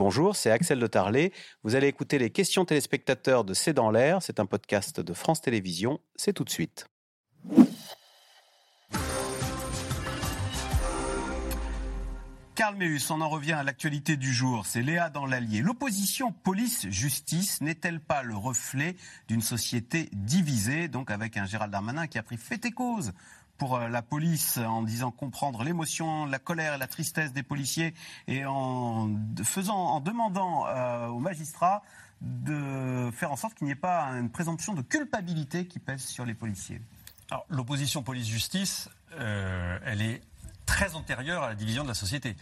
Bonjour, c'est Axel de Tarlet. Vous allez écouter les questions téléspectateurs de C'est dans l'air. C'est un podcast de France Télévisions. C'est tout de suite. Carl Meus, on en revient à l'actualité du jour. C'est Léa dans l'Allier. L'opposition police-justice n'est-elle pas le reflet d'une société divisée, donc avec un Gérald Darmanin qui a pris fait et cause pour euh, la police en disant comprendre l'émotion, la colère et la tristesse des policiers et en faisant, en demandant euh, aux magistrats de faire en sorte qu'il n'y ait pas une présomption de culpabilité qui pèse sur les policiers. l'opposition police-justice, euh, elle est très antérieure à la division de la société.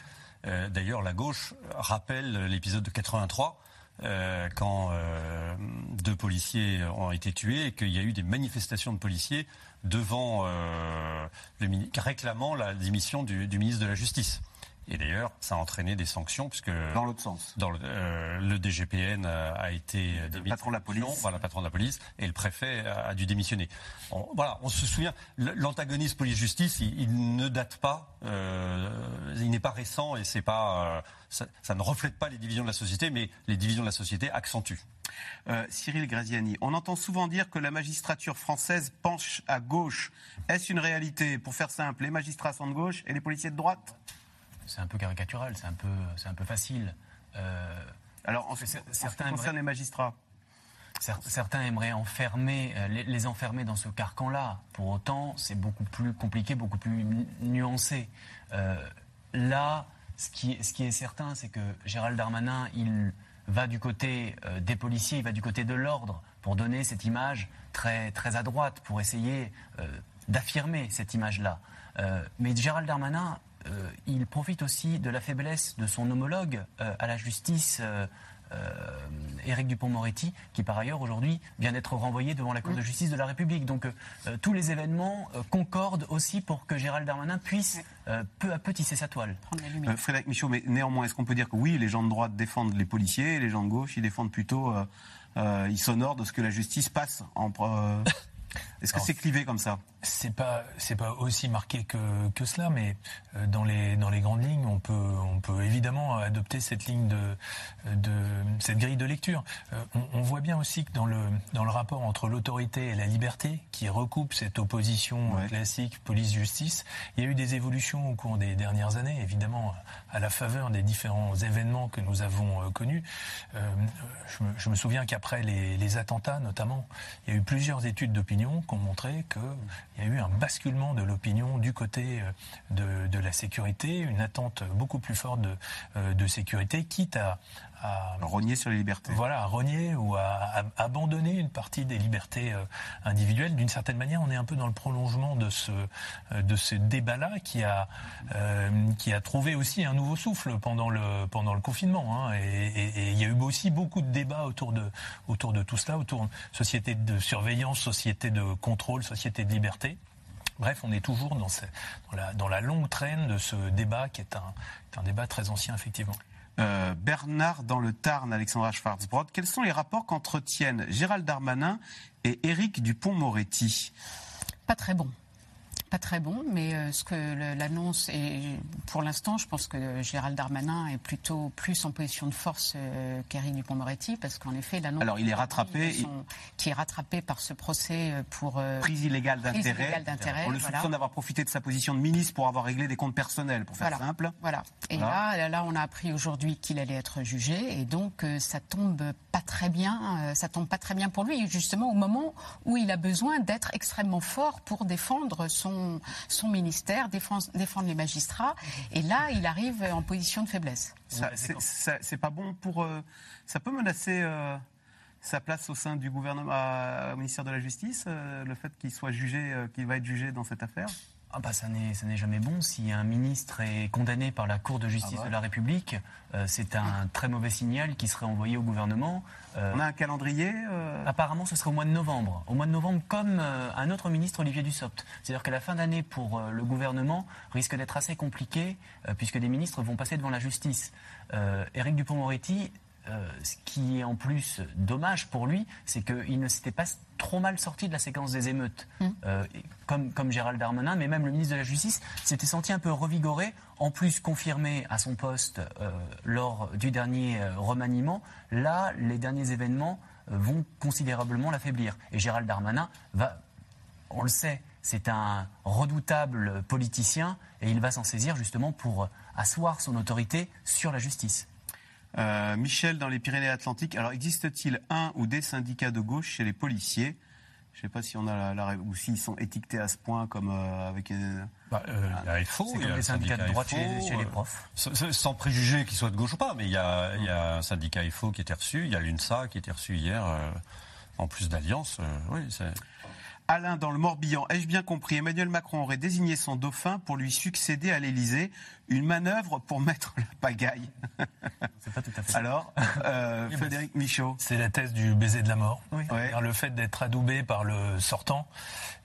D'ailleurs, la gauche rappelle l'épisode de 83 euh, quand euh, deux policiers ont été tués et qu'il y a eu des manifestations de policiers devant euh, le, réclamant la démission du, du ministre de la Justice. Et d'ailleurs, ça a entraîné des sanctions puisque dans l'autre sens. Dans le, euh, le DGPN a, été le patron de la police, voilà, patron de la police, et le préfet a, dû démissionner. On, voilà, on se souvient, l'antagonisme police-justice, il, ne date pas, euh, il n'est pas récent et c'est pas, euh, ça, ça, ne reflète pas les divisions de la société, mais les divisions de la société accentuent. Euh, Cyril Graziani, on entend souvent dire que la magistrature française penche à gauche. Est-ce une réalité? Pour faire simple, les magistrats sont de gauche et les policiers de droite? C'est un peu caricatural, c'est un peu, c'est un peu facile. Euh, Alors, en certains concerne les magistrats. Certains aimeraient enfermer, euh, les, enfermer dans ce carcan-là. Pour autant, c'est beaucoup plus compliqué, beaucoup plus nuancé. Euh, là, ce qui, ce qui est certain, c'est que Gérald Darmanin, il va du côté des policiers, il va du côté de l'ordre pour donner cette image très, très à droite, pour essayer d'affirmer cette image-là. mais Gérald Darmanin il profite aussi de la faiblesse de son homologue euh, à la justice. Euh, Éric Dupont-Moretti, qui par ailleurs aujourd'hui vient d'être renvoyé devant la Cour de justice de la République. Donc tous les événements concordent aussi pour que Gérald Darmanin puisse peu à peu tisser sa toile. Frédéric Michaud, mais néanmoins, est-ce qu'on peut dire que oui, les gens de droite défendent les policiers, et les gens de gauche, ils défendent plutôt, ils s'honorent de ce que la justice passe en... Est-ce que c'est clivé comme ça? C'est pas c'est pas aussi marqué que, que cela, mais euh, dans les dans les grandes lignes, on peut on peut évidemment adopter cette ligne de de cette grille de lecture. Euh, on, voit bien aussi que dans le dans le rapport entre l'autorité et la liberté, qui recoupe cette opposition classique police-justice, il y a eu des évolutions au cours des dernières années, évidemment à la faveur des différents événements que nous avons euh, connus. Je me, je, me, souviens qu'après les, les attentats, notamment, il y a eu plusieurs études d'opinion ont montré que il y a eu un basculement de l'opinion du côté euh, de, la sécurité, une attente beaucoup plus forte de, euh, de sécurité, quitte à, à rogner sur les libertés. Voilà, à rogner ou à, abandonner une partie des libertés euh, individuelles. D'une certaine manière, on est un peu dans le prolongement de ce de ce débat-là qui a qui a trouvé aussi un nouveau souffle pendant le pendant le confinement. Hein. Et, il y a eu aussi beaucoup de débats autour de autour de tout cela, autour de société de surveillance, société de contrôle, société de liberté. Bref, on est toujours dans, la, dans, la, longue traîne de ce débat qui est un, un débat très ancien, effectivement. Euh, Bernard dans le Tarn, Alexandra Schwarzbrod, quels sont les rapports qu'entretiennent Gérald Darmanin et Éric Dupont-Moretti Pas très bons pas très bon, mais euh, ce que l'annonce et pour l'instant, je pense que Gérald Darmanin est plutôt plus en position de force euh, qu'Éric Dupond-Moretti, parce qu'en effet, l'annonce. Alors, il est rattrapé. Qui est rattrapé par ce procès euh, pour. prise illégale d'intérêt. On le soupçonne d'avoir profité de sa position de ministre pour avoir réglé des comptes personnels, pour faire simple. Voilà. Et Là, là, on a appris aujourd'hui qu'il allait être jugé, et donc ça tombe pas très bien. ça tombe pas très bien pour lui, justement au moment où il a besoin d'être extrêmement fort pour défendre son son, ministère, défendre, les magistrats. Et là, il arrive en position de faiblesse. C'est pas bon pour. Euh, ça peut menacer. Euh, sa place au sein du gouvernement, au ministère de la Justice, euh, le fait qu'il soit jugé, qu'il va être jugé dans cette affaire? Ah bah ça n'est jamais bon. Si un ministre est condamné par la Cour de justice ah bah. de la République, euh, c'est un très mauvais signal qui serait envoyé au gouvernement. Euh, On a un calendrier euh Apparemment, ce serait au mois de novembre. Au mois de novembre, comme un autre ministre, Olivier Dussopt. C'est-à-dire que la fin d'année pour le gouvernement risque d'être assez compliquée, puisque des ministres vont passer devant la justice. Éric Dupont-Moretti euh, ce qui est en plus dommage pour lui, c'est qu'il ne s'était pas trop mal sorti de la séquence des émeutes, mmh. euh, comme, comme Gérald Darmanin, mais même le ministre de la Justice s'était senti un peu revigoré, en plus confirmé à son poste euh, lors du dernier remaniement. Là, les derniers événements vont considérablement l'affaiblir. Et Gérald Darmanin va, on le sait, c'est un redoutable politicien et il va s'en saisir justement pour asseoir son autorité sur la justice. Euh, Michel, dans les Pyrénées-Atlantiques, alors existe-t-il un ou des syndicats de gauche chez les policiers? Je ne sais pas si on a la, ou s'ils sont étiquetés à ce point comme euh, avec. Euh, bah, il y a FO, il y a les syndicats de droite chez, les profs. Sans, préjuger qu'ils soient de gauche ou pas, mais il y a, il y a un syndicat FO qui était reçu, il y a l'UNSA qui était reçu hier, en plus d'Alliance. oui, c'est. Alain, dans le Morbihan, ai-je bien compris? Emmanuel Macron aurait désigné son dauphin pour lui succéder à l'Élysée. Une manœuvre pour mettre la pagaille. C'est pas tout à fait. Alors, euh, Frédéric Michaud. C'est la thèse du baiser de la mort. Le fait d'être adoubé par le sortant,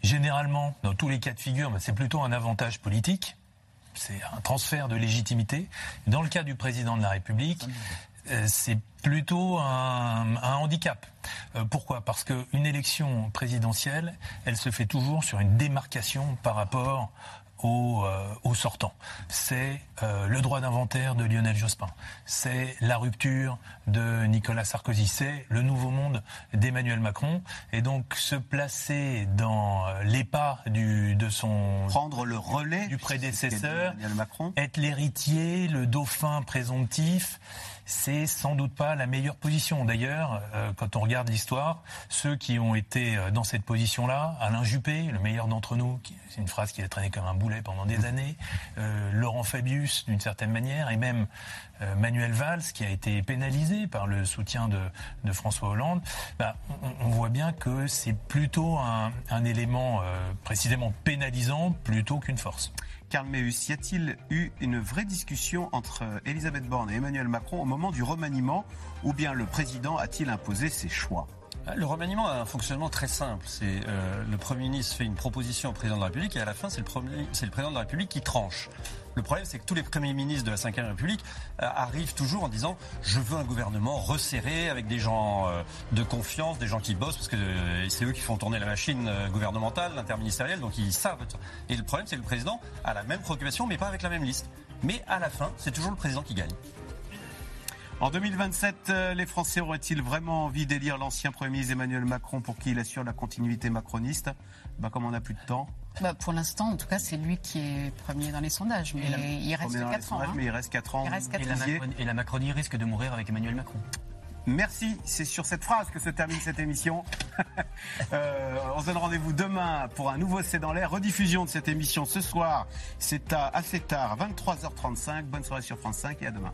généralement, dans tous les cas de figure, c'est plutôt un avantage politique c'est un transfert de légitimité. Dans le cas du président de la République, c'est plutôt un, handicap. Euh, pourquoi? Parce qu'une élection présidentielle, elle se fait toujours sur une démarcation par rapport au, euh, sortant. C'est le droit d'inventaire de Lionel Jospin. C'est la rupture de Nicolas Sarkozy. C'est le nouveau monde d'Emmanuel Macron. Et donc se placer dans les pas du, de son... Prendre le relais du prédécesseur, Macron. être l'héritier, le dauphin présomptif c'est sans doute pas la meilleure position. D'ailleurs, euh, quand on regarde l'histoire, ceux qui ont été euh, dans cette position-là, Alain Juppé, le meilleur d'entre nous, c'est une phrase qui a traîné comme un pendant des années, euh, Laurent Fabius d'une certaine manière, et même Manuel Valls qui a été pénalisé par le soutien de, François Hollande, bah, on, voit bien que c'est plutôt un, élément précisément pénalisant plutôt qu'une force. Karl Meus, y a-t-il eu une vraie discussion entre Elisabeth Borne et Emmanuel Macron au moment du remaniement ou bien le président a-t-il imposé ses choix? Le remaniement a un fonctionnement très simple. C'est euh, le Premier ministre fait une proposition au président de la République et à la fin, c'est le, président de la République qui tranche. Le problème, c'est que tous les premiers ministres de la Ve République euh, arrivent toujours en disant je veux un gouvernement resserré avec des gens euh, de confiance, des gens qui bossent, parce que c'est eux qui font tourner la machine gouvernementale, interministérielle, donc ils savent. Et le problème, c'est que le président a la même préoccupation, mais pas avec la même liste. Mais à la fin, c'est toujours le président qui gagne. En 2027, euh, les Français auraient-ils vraiment envie d'élire l'ancien Premier ministre Emmanuel Macron pour qui il assure la continuité macroniste? Bah, Comme on n'a plus de temps. Bah, pour l'instant, en tout cas, c'est lui qui est premier dans les sondages. Mais il reste 4 ans. Hein. Mais il reste 4 ans. et, la Macronie, risque de mourir avec Emmanuel Macron. Merci, c'est sur cette phrase que se termine cette émission. Euh, on se donne rendez-vous demain pour un nouveau C'est dans l'air. Rediffusion de cette émission ce soir, c'est à assez tard, 23h35. Bonne soirée sur France 5 et à demain.